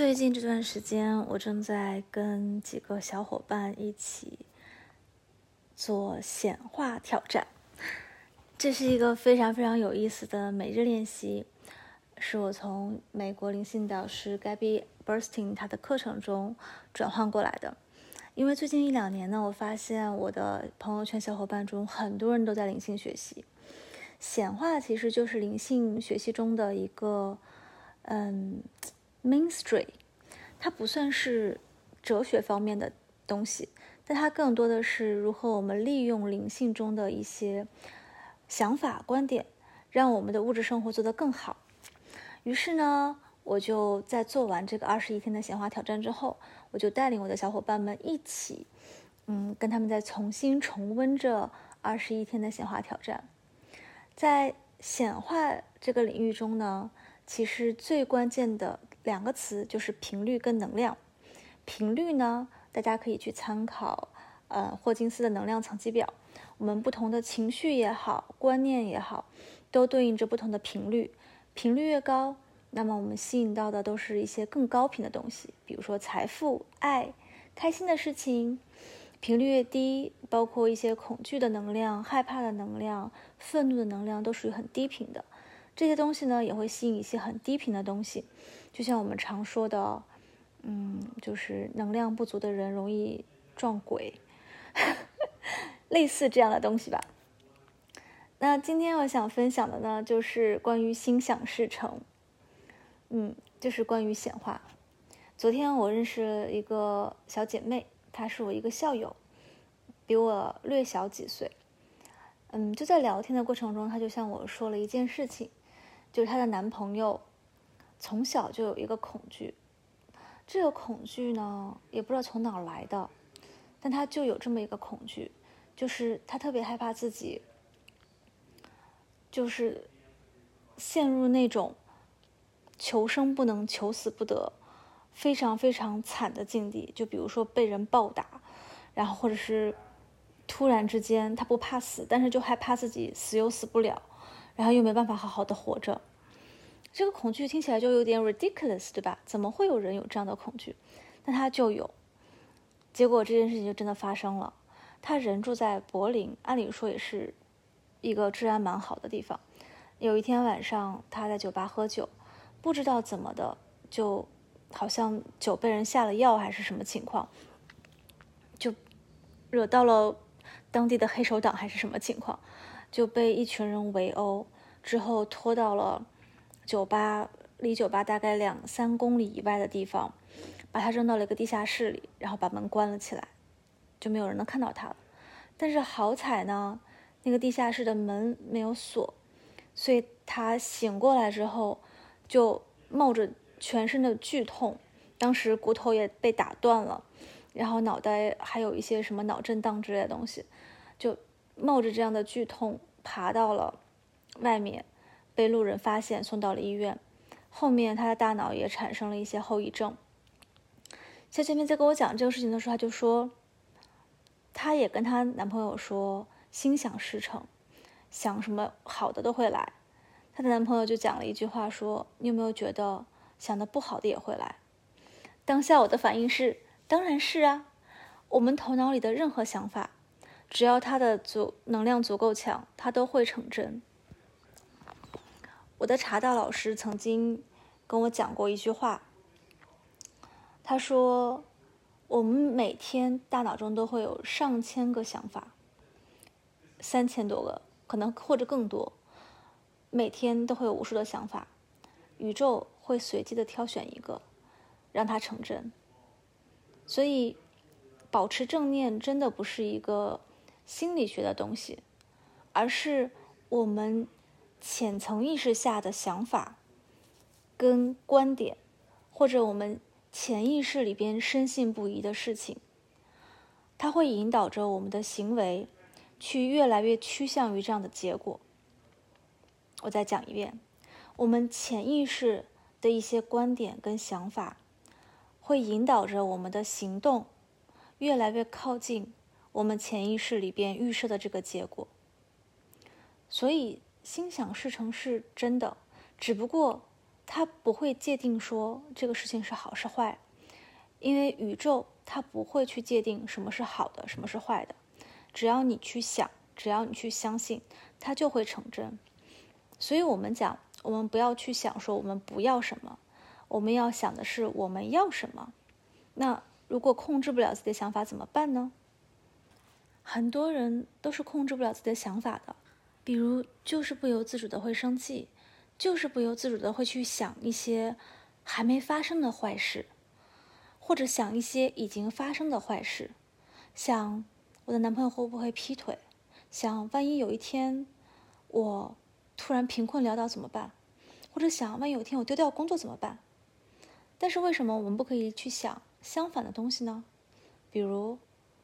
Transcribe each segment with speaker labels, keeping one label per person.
Speaker 1: 最近这段时间，我正在跟几个小伙伴一起做显化挑战。这是一个非常非常有意思的每日练习，是我从美国灵性导师 Gabby Bursting 他的课程中转换过来的。因为最近一两年呢，我发现我的朋友圈小伙伴中很多人都在灵性学习，显化其实就是灵性学习中的一个，嗯。Mainstream，它不算是哲学方面的东西，但它更多的是如何我们利用灵性中的一些想法、观点，让我们的物质生活做得更好。于是呢，我就在做完这个二十一天的显化挑战之后，我就带领我的小伙伴们一起，嗯，跟他们再重新重温这二十一天的显化挑战。在显化这个领域中呢，其实最关键的。两个词就是频率跟能量。频率呢，大家可以去参考，呃，霍金斯的能量层级表。我们不同的情绪也好，观念也好，都对应着不同的频率。频率越高，那么我们吸引到的都是一些更高频的东西，比如说财富、爱、开心的事情。频率越低，包括一些恐惧的能量、害怕的能量、愤怒的能量，都属于很低频的。这些东西呢，也会吸引一些很低频的东西。就像我们常说的，嗯，就是能量不足的人容易撞鬼，类似这样的东西吧。那今天我想分享的呢，就是关于心想事成，嗯，就是关于显化。昨天我认识了一个小姐妹，她是我一个校友，比我略小几岁。嗯，就在聊天的过程中，她就向我说了一件事情，就是她的男朋友。从小就有一个恐惧，这个恐惧呢，也不知道从哪来的，但他就有这么一个恐惧，就是他特别害怕自己，就是陷入那种求生不能、求死不得、非常非常惨的境地。就比如说被人暴打，然后或者是突然之间他不怕死，但是就害怕自己死又死不了，然后又没办法好好的活着。这个恐惧听起来就有点 ridiculous，对吧？怎么会有人有这样的恐惧？那他就有。结果这件事情就真的发生了。他人住在柏林，按理说也是一个治安蛮好的地方。有一天晚上，他在酒吧喝酒，不知道怎么的，就好像酒被人下了药还是什么情况，就惹到了当地的黑手党还是什么情况，就被一群人围殴，之后拖到了。酒吧离酒吧大概两三公里以外的地方，把他扔到了一个地下室里，然后把门关了起来，就没有人能看到他了。但是好彩呢，那个地下室的门没有锁，所以他醒过来之后，就冒着全身的剧痛，当时骨头也被打断了，然后脑袋还有一些什么脑震荡之类的东西，就冒着这样的剧痛爬到了外面。被路人发现，送到了医院。后面，她的大脑也产生了一些后遗症。小姐妹在跟我讲这个事情的时候，她就说，她也跟她男朋友说，心想事成，想什么好的都会来。她的男朋友就讲了一句话，说：“你有没有觉得想的不好的也会来？”当下我的反应是：当然是啊。我们头脑里的任何想法，只要他的足能量足够强，它都会成真。我的茶道老师曾经跟我讲过一句话，他说：“我们每天大脑中都会有上千个想法，三千多个，可能或者更多，每天都会有无数的想法，宇宙会随机的挑选一个，让它成真。所以，保持正念真的不是一个心理学的东西，而是我们。”浅层意识下的想法、跟观点，或者我们潜意识里边深信不疑的事情，它会引导着我们的行为，去越来越趋向于这样的结果。我再讲一遍，我们潜意识的一些观点跟想法，会引导着我们的行动，越来越靠近我们潜意识里边预设的这个结果。所以。心想事成是真的，只不过它不会界定说这个事情是好是坏，因为宇宙它不会去界定什么是好的，什么是坏的。只要你去想，只要你去相信，它就会成真。所以，我们讲，我们不要去想说我们不要什么，我们要想的是我们要什么。那如果控制不了自己的想法怎么办呢？很多人都是控制不了自己的想法的，比如就是不由自主的会生气，就是不由自主的会去想一些还没发生的坏事，或者想一些已经发生的坏事，想我的男朋友会不会劈腿，想万一有一天我。突然贫困潦倒怎么办？或者想，万一有一天我丢掉工作怎么办？但是为什么我们不可以去想相反的东西呢？比如，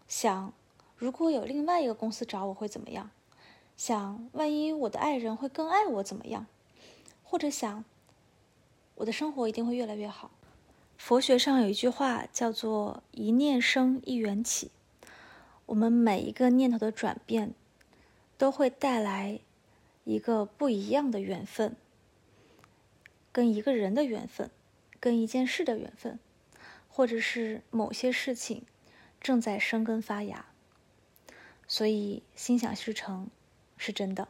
Speaker 1: 想如果有另外一个公司找我会怎么样？想万一我的爱人会更爱我怎么样？或者想我的生活一定会越来越好。佛学上有一句话叫做“一念生，一缘起”。我们每一个念头的转变，都会带来。一个不一样的缘分，跟一个人的缘分，跟一件事的缘分，或者是某些事情正在生根发芽，所以心想事成是真的。